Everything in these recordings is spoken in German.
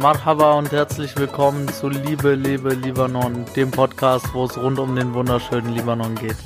Marhaba und herzlich willkommen zu Liebe, Liebe, Libanon, dem Podcast, wo es rund um den wunderschönen Libanon geht.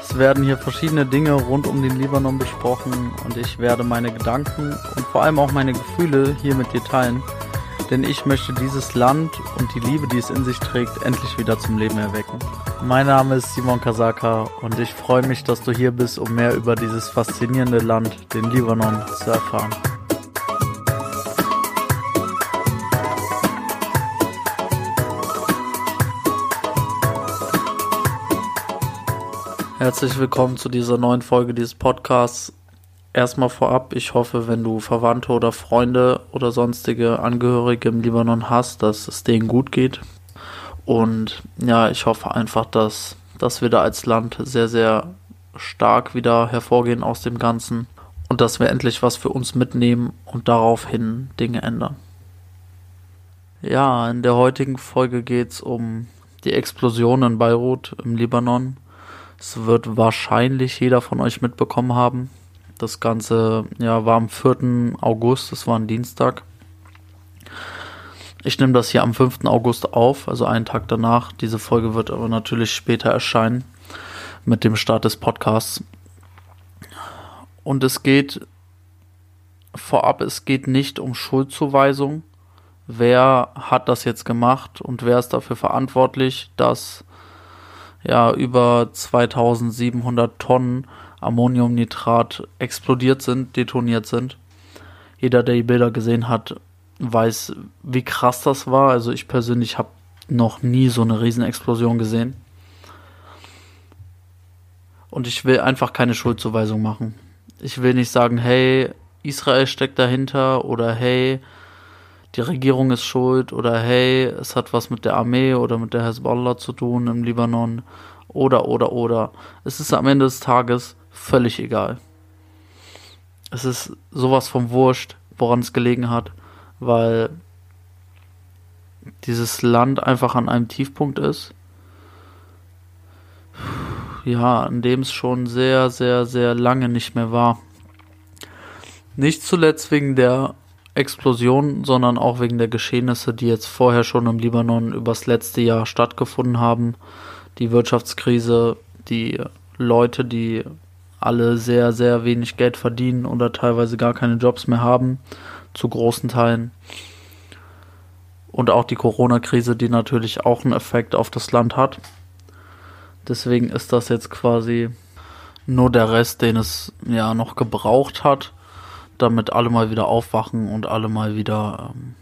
Es werden hier verschiedene Dinge rund um den Libanon besprochen und ich werde meine Gedanken und vor allem auch meine Gefühle hier mit dir teilen, denn ich möchte dieses Land und die Liebe, die es in sich trägt, endlich wieder zum Leben erwecken. Mein Name ist Simon Kasaka und ich freue mich, dass du hier bist, um mehr über dieses faszinierende Land, den Libanon, zu erfahren. Herzlich willkommen zu dieser neuen Folge dieses Podcasts. Erstmal vorab, ich hoffe, wenn du Verwandte oder Freunde oder sonstige Angehörige im Libanon hast, dass es denen gut geht. Und ja, ich hoffe einfach, dass, dass wir da als Land sehr, sehr stark wieder hervorgehen aus dem Ganzen und dass wir endlich was für uns mitnehmen und daraufhin Dinge ändern. Ja, in der heutigen Folge geht es um die Explosion in Beirut im Libanon das wird wahrscheinlich jeder von euch mitbekommen haben. Das Ganze ja, war am 4. August, das war ein Dienstag. Ich nehme das hier am 5. August auf, also einen Tag danach. Diese Folge wird aber natürlich später erscheinen mit dem Start des Podcasts. Und es geht vorab, es geht nicht um Schuldzuweisung. Wer hat das jetzt gemacht und wer ist dafür verantwortlich, dass ja über 2700 Tonnen Ammoniumnitrat explodiert sind, detoniert sind. Jeder, der die Bilder gesehen hat, weiß, wie krass das war. Also ich persönlich habe noch nie so eine Riesenexplosion gesehen. Und ich will einfach keine Schuldzuweisung machen. Ich will nicht sagen, hey, Israel steckt dahinter oder hey, die Regierung ist schuld oder hey, es hat was mit der Armee oder mit der Hezbollah zu tun im Libanon oder oder oder. Es ist am Ende des Tages völlig egal. Es ist sowas vom Wurscht, woran es gelegen hat, weil dieses Land einfach an einem Tiefpunkt ist. Ja, an dem es schon sehr, sehr, sehr lange nicht mehr war. Nicht zuletzt wegen der Explosion, sondern auch wegen der Geschehnisse, die jetzt vorher schon im Libanon übers letzte Jahr stattgefunden haben. Die Wirtschaftskrise, die Leute, die alle sehr, sehr wenig Geld verdienen oder teilweise gar keine Jobs mehr haben, zu großen Teilen. Und auch die Corona-Krise, die natürlich auch einen Effekt auf das Land hat. Deswegen ist das jetzt quasi nur der Rest, den es ja noch gebraucht hat damit alle mal wieder aufwachen und alle mal wieder ähm,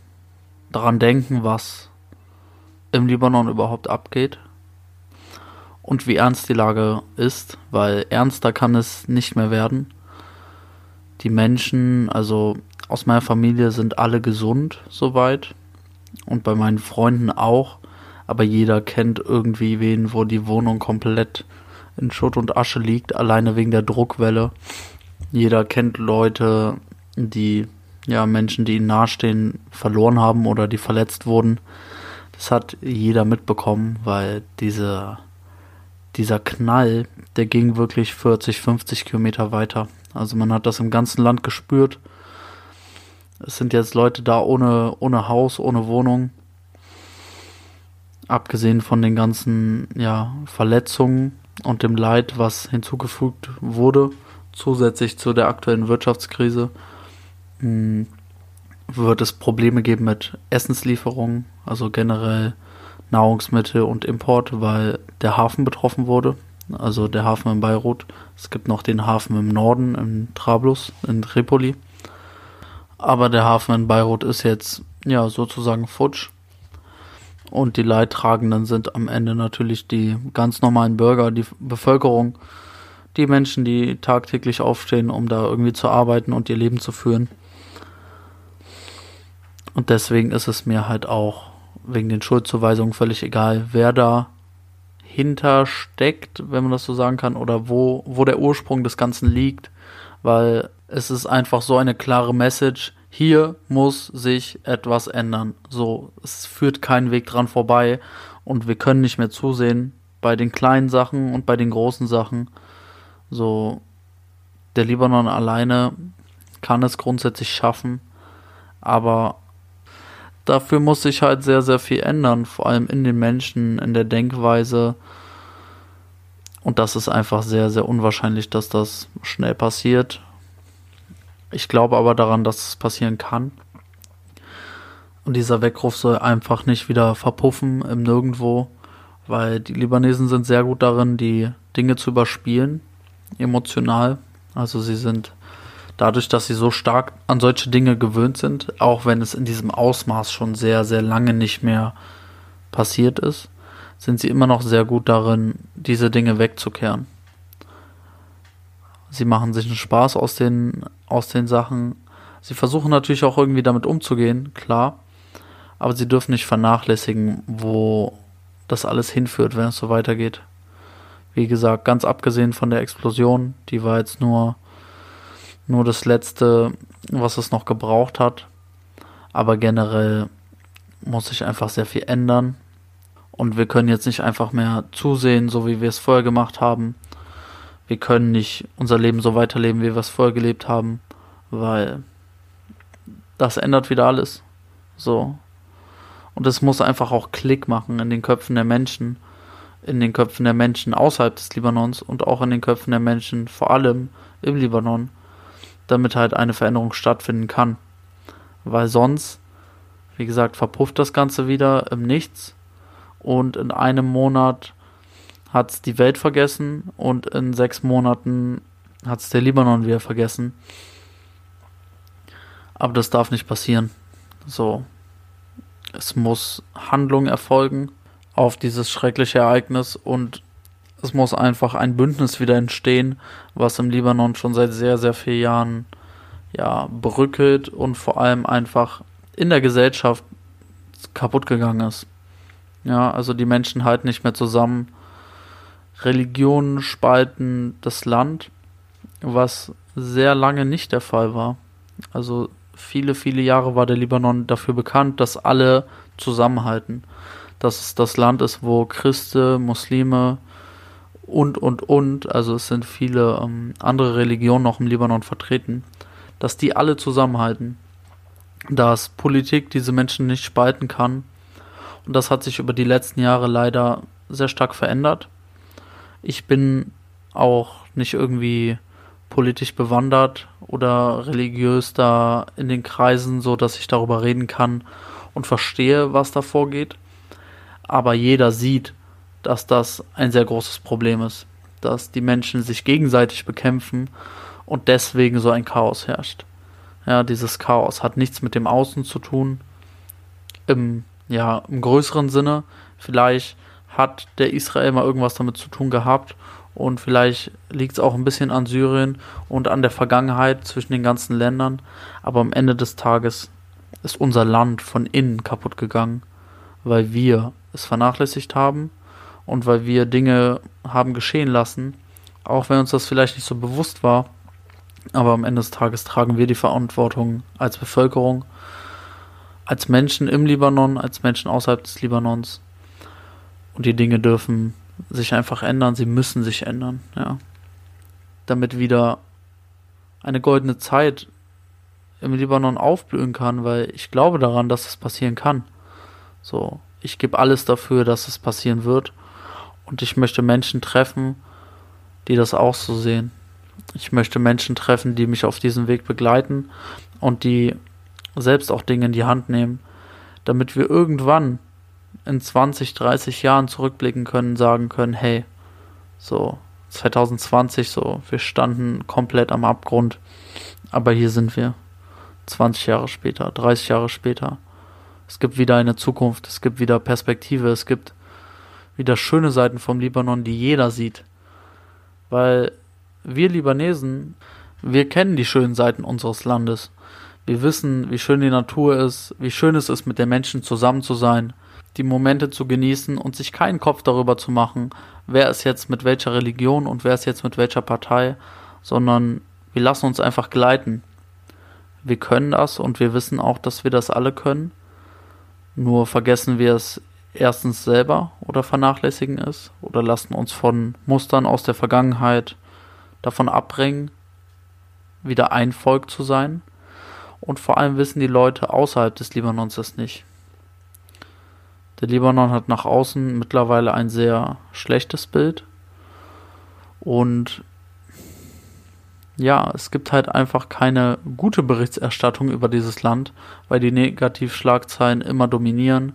daran denken, was im Libanon überhaupt abgeht und wie ernst die Lage ist, weil ernster kann es nicht mehr werden. Die Menschen, also aus meiner Familie sind alle gesund soweit und bei meinen Freunden auch, aber jeder kennt irgendwie wen, wo die Wohnung komplett in Schutt und Asche liegt, alleine wegen der Druckwelle jeder kennt Leute, die, ja, Menschen, die ihnen nahestehen, verloren haben oder die verletzt wurden. Das hat jeder mitbekommen, weil diese, dieser Knall, der ging wirklich 40, 50 Kilometer weiter. Also man hat das im ganzen Land gespürt. Es sind jetzt Leute da ohne, ohne Haus, ohne Wohnung. Abgesehen von den ganzen ja, Verletzungen und dem Leid, was hinzugefügt wurde zusätzlich zu der aktuellen Wirtschaftskrise hm, wird es Probleme geben mit Essenslieferungen, also generell Nahrungsmittel und Import, weil der Hafen betroffen wurde. Also der Hafen in Beirut. Es gibt noch den Hafen im Norden, in Trablus, in Tripoli. Aber der Hafen in Beirut ist jetzt ja sozusagen futsch. Und die Leidtragenden sind am Ende natürlich die ganz normalen Bürger, die Bevölkerung, die Menschen, die tagtäglich aufstehen, um da irgendwie zu arbeiten und ihr Leben zu führen. Und deswegen ist es mir halt auch wegen den Schuldzuweisungen völlig egal, wer da hintersteckt, wenn man das so sagen kann, oder wo, wo der Ursprung des Ganzen liegt, weil es ist einfach so eine klare Message, hier muss sich etwas ändern. So, es führt keinen Weg dran vorbei und wir können nicht mehr zusehen bei den kleinen Sachen und bei den großen Sachen. So, der Libanon alleine kann es grundsätzlich schaffen, aber dafür muss sich halt sehr, sehr viel ändern, vor allem in den Menschen, in der Denkweise. Und das ist einfach sehr, sehr unwahrscheinlich, dass das schnell passiert. Ich glaube aber daran, dass es passieren kann. Und dieser Weckruf soll einfach nicht wieder verpuffen im Nirgendwo, weil die Libanesen sind sehr gut darin, die Dinge zu überspielen, emotional. Also sie sind dadurch, dass sie so stark an solche Dinge gewöhnt sind, auch wenn es in diesem Ausmaß schon sehr, sehr lange nicht mehr passiert ist, sind sie immer noch sehr gut darin, diese Dinge wegzukehren. Sie machen sich einen Spaß aus den, aus den Sachen. Sie versuchen natürlich auch irgendwie damit umzugehen, klar. Aber sie dürfen nicht vernachlässigen, wo das alles hinführt, wenn es so weitergeht. Wie gesagt, ganz abgesehen von der Explosion, die war jetzt nur nur das letzte, was es noch gebraucht hat. Aber generell muss sich einfach sehr viel ändern. Und wir können jetzt nicht einfach mehr zusehen, so wie wir es vorher gemacht haben. Wir können nicht unser Leben so weiterleben, wie wir es vorher gelebt haben, weil das ändert wieder alles. So. Und es muss einfach auch Klick machen in den Köpfen der Menschen, in den Köpfen der Menschen außerhalb des Libanons und auch in den Köpfen der Menschen, vor allem im Libanon damit halt eine Veränderung stattfinden kann. Weil sonst, wie gesagt, verpufft das Ganze wieder im Nichts und in einem Monat hat es die Welt vergessen und in sechs Monaten hat es der Libanon wieder vergessen. Aber das darf nicht passieren. So. Es muss Handlung erfolgen auf dieses schreckliche Ereignis und es muss einfach ein Bündnis wieder entstehen, was im Libanon schon seit sehr, sehr vielen Jahren ja, brückelt und vor allem einfach in der Gesellschaft kaputt gegangen ist. Ja, also die Menschen halten nicht mehr zusammen. Religionen spalten das Land, was sehr lange nicht der Fall war. Also viele, viele Jahre war der Libanon dafür bekannt, dass alle zusammenhalten. Dass es das Land ist, wo Christen, Muslime, und, und, und, also es sind viele ähm, andere Religionen noch im Libanon vertreten, dass die alle zusammenhalten, dass Politik diese Menschen nicht spalten kann. Und das hat sich über die letzten Jahre leider sehr stark verändert. Ich bin auch nicht irgendwie politisch bewandert oder religiös da in den Kreisen, so dass ich darüber reden kann und verstehe, was da vorgeht. Aber jeder sieht, dass das ein sehr großes Problem ist, dass die Menschen sich gegenseitig bekämpfen und deswegen so ein Chaos herrscht. Ja, dieses Chaos hat nichts mit dem Außen zu tun. Im, ja, im größeren Sinne. Vielleicht hat der Israel mal irgendwas damit zu tun gehabt und vielleicht liegt es auch ein bisschen an Syrien und an der Vergangenheit zwischen den ganzen Ländern. Aber am Ende des Tages ist unser Land von innen kaputt gegangen, weil wir es vernachlässigt haben und weil wir Dinge haben geschehen lassen, auch wenn uns das vielleicht nicht so bewusst war, aber am Ende des Tages tragen wir die Verantwortung als Bevölkerung, als Menschen im Libanon, als Menschen außerhalb des Libanons. Und die Dinge dürfen sich einfach ändern, sie müssen sich ändern, ja. Damit wieder eine goldene Zeit im Libanon aufblühen kann, weil ich glaube daran, dass es passieren kann. So, ich gebe alles dafür, dass es passieren wird. Und ich möchte Menschen treffen, die das auch so sehen. Ich möchte Menschen treffen, die mich auf diesem Weg begleiten und die selbst auch Dinge in die Hand nehmen, damit wir irgendwann in 20, 30 Jahren zurückblicken können, sagen können, hey, so 2020 so, wir standen komplett am Abgrund, aber hier sind wir 20 Jahre später, 30 Jahre später. Es gibt wieder eine Zukunft, es gibt wieder Perspektive, es gibt wieder schöne Seiten vom Libanon, die jeder sieht. Weil wir Libanesen, wir kennen die schönen Seiten unseres Landes. Wir wissen, wie schön die Natur ist, wie schön es ist, mit den Menschen zusammen zu sein, die Momente zu genießen und sich keinen Kopf darüber zu machen, wer ist jetzt mit welcher Religion und wer ist jetzt mit welcher Partei, sondern wir lassen uns einfach gleiten. Wir können das und wir wissen auch, dass wir das alle können. Nur vergessen wir es erstens selber oder vernachlässigen es oder lassen uns von Mustern aus der Vergangenheit davon abbringen, wieder ein Volk zu sein. Und vor allem wissen die Leute außerhalb des Libanons das nicht. Der Libanon hat nach außen mittlerweile ein sehr schlechtes Bild. Und ja, es gibt halt einfach keine gute Berichterstattung über dieses Land, weil die Negativschlagzeilen immer dominieren,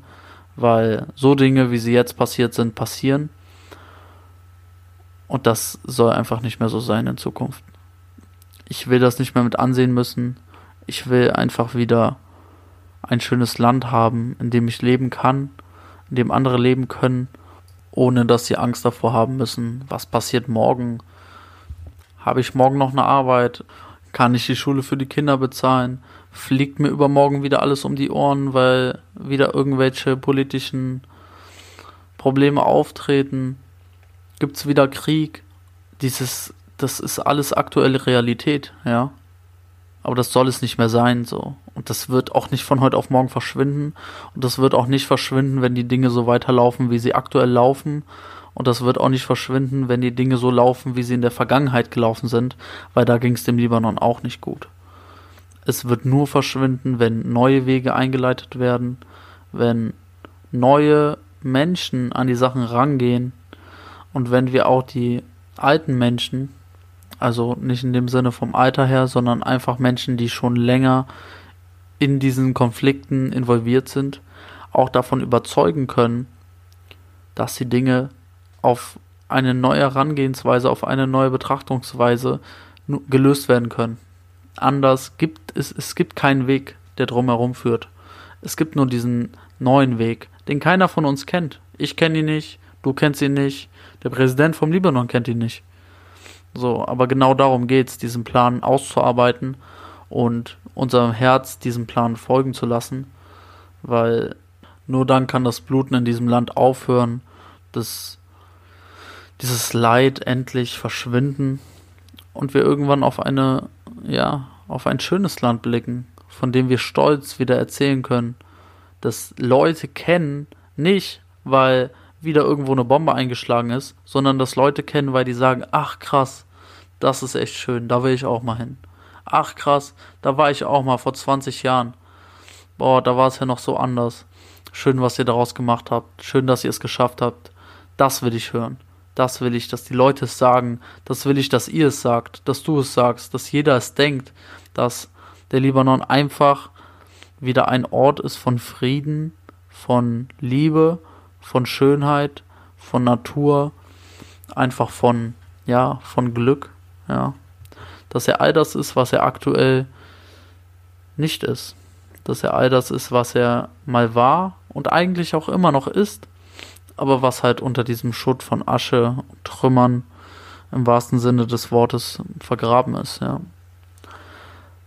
weil so Dinge, wie sie jetzt passiert sind, passieren. Und das soll einfach nicht mehr so sein in Zukunft. Ich will das nicht mehr mit ansehen müssen. Ich will einfach wieder ein schönes Land haben, in dem ich leben kann, in dem andere leben können, ohne dass sie Angst davor haben müssen, was passiert morgen, habe ich morgen noch eine Arbeit? Kann ich die Schule für die Kinder bezahlen? Fliegt mir übermorgen wieder alles um die Ohren, weil wieder irgendwelche politischen Probleme auftreten? Gibt es wieder Krieg? Dieses, das ist alles aktuelle Realität, ja. Aber das soll es nicht mehr sein, so. Und das wird auch nicht von heute auf morgen verschwinden. Und das wird auch nicht verschwinden, wenn die Dinge so weiterlaufen, wie sie aktuell laufen und das wird auch nicht verschwinden, wenn die Dinge so laufen, wie sie in der Vergangenheit gelaufen sind, weil da ging es dem Libanon auch nicht gut. Es wird nur verschwinden, wenn neue Wege eingeleitet werden, wenn neue Menschen an die Sachen rangehen und wenn wir auch die alten Menschen, also nicht in dem Sinne vom Alter her, sondern einfach Menschen, die schon länger in diesen Konflikten involviert sind, auch davon überzeugen können, dass die Dinge auf eine neue Herangehensweise, auf eine neue Betrachtungsweise gelöst werden können. Anders gibt es, es gibt keinen Weg, der drumherum führt. Es gibt nur diesen neuen Weg, den keiner von uns kennt. Ich kenne ihn nicht, du kennst ihn nicht, der Präsident vom Libanon kennt ihn nicht. So, aber genau darum geht es, diesen Plan auszuarbeiten und unserem Herz diesem Plan folgen zu lassen, weil nur dann kann das Bluten in diesem Land aufhören, das dieses Leid endlich verschwinden und wir irgendwann auf eine, ja, auf ein schönes Land blicken, von dem wir stolz wieder erzählen können, dass Leute kennen, nicht weil wieder irgendwo eine Bombe eingeschlagen ist, sondern dass Leute kennen, weil die sagen, ach krass, das ist echt schön, da will ich auch mal hin. Ach krass, da war ich auch mal vor 20 Jahren. Boah, da war es ja noch so anders. Schön, was ihr daraus gemacht habt. Schön, dass ihr es geschafft habt. Das will ich hören. Das will ich, dass die Leute es sagen. Das will ich, dass ihr es sagt, dass du es sagst, dass jeder es denkt, dass der Libanon einfach wieder ein Ort ist von Frieden, von Liebe, von Schönheit, von Natur, einfach von, ja, von Glück, ja. Dass er all das ist, was er aktuell nicht ist. Dass er all das ist, was er mal war und eigentlich auch immer noch ist aber was halt unter diesem Schutt von Asche und Trümmern im wahrsten Sinne des Wortes vergraben ist, ja.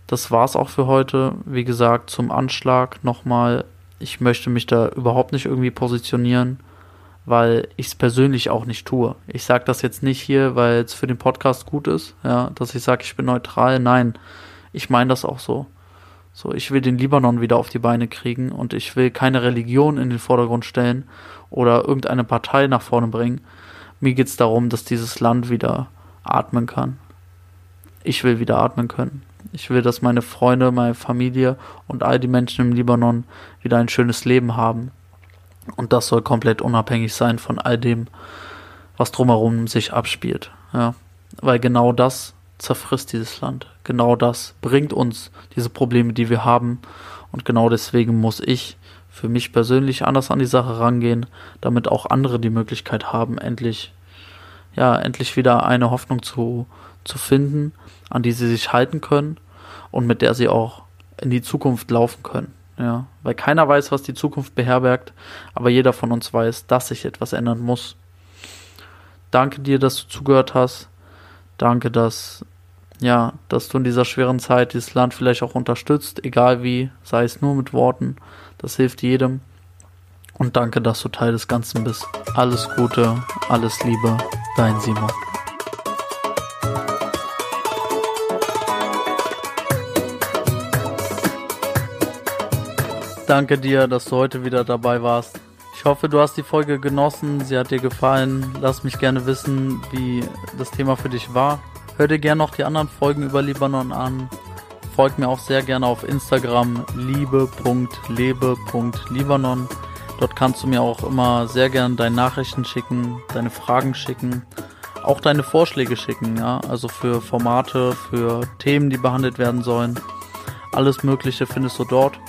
Das war's auch für heute. Wie gesagt, zum Anschlag nochmal. Ich möchte mich da überhaupt nicht irgendwie positionieren, weil ich es persönlich auch nicht tue. Ich sage das jetzt nicht hier, weil es für den Podcast gut ist, ja, dass ich sage, ich bin neutral. Nein, ich meine das auch so. So, ich will den Libanon wieder auf die Beine kriegen und ich will keine Religion in den Vordergrund stellen oder irgendeine Partei nach vorne bringen. Mir geht es darum, dass dieses Land wieder atmen kann. Ich will wieder atmen können. Ich will, dass meine Freunde, meine Familie und all die Menschen im Libanon wieder ein schönes Leben haben. Und das soll komplett unabhängig sein von all dem, was drumherum sich abspielt. Ja. Weil genau das zerfrisst dieses Land. Genau das bringt uns diese Probleme, die wir haben. Und genau deswegen muss ich für mich persönlich anders an die Sache rangehen, damit auch andere die Möglichkeit haben, endlich, ja, endlich wieder eine Hoffnung zu, zu finden, an die sie sich halten können und mit der sie auch in die Zukunft laufen können. Ja, weil keiner weiß, was die Zukunft beherbergt, aber jeder von uns weiß, dass sich etwas ändern muss. Danke dir, dass du zugehört hast. Danke, dass ja, dass du in dieser schweren Zeit dieses Land vielleicht auch unterstützt, egal wie, sei es nur mit Worten. Das hilft jedem. Und danke, dass du Teil des Ganzen bist. Alles Gute, alles Liebe, dein Simon. Danke dir, dass du heute wieder dabei warst. Ich hoffe, du hast die Folge genossen, sie hat dir gefallen. Lass mich gerne wissen, wie das Thema für dich war. Hör dir gerne noch die anderen Folgen über Libanon an. Folgt mir auch sehr gerne auf Instagram liebe.lebe.libanon. Dort kannst du mir auch immer sehr gern deine Nachrichten schicken, deine Fragen schicken, auch deine Vorschläge schicken, ja, also für Formate, für Themen, die behandelt werden sollen. Alles Mögliche findest du dort.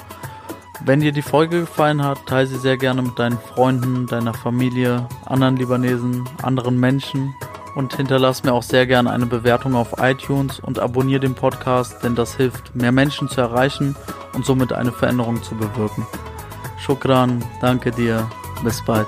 Wenn dir die Folge gefallen hat, teile sie sehr gerne mit deinen Freunden, deiner Familie, anderen Libanesen, anderen Menschen und hinterlass mir auch sehr gerne eine Bewertung auf iTunes und abonniere den Podcast, denn das hilft, mehr Menschen zu erreichen und somit eine Veränderung zu bewirken. Shukran, danke dir, bis bald.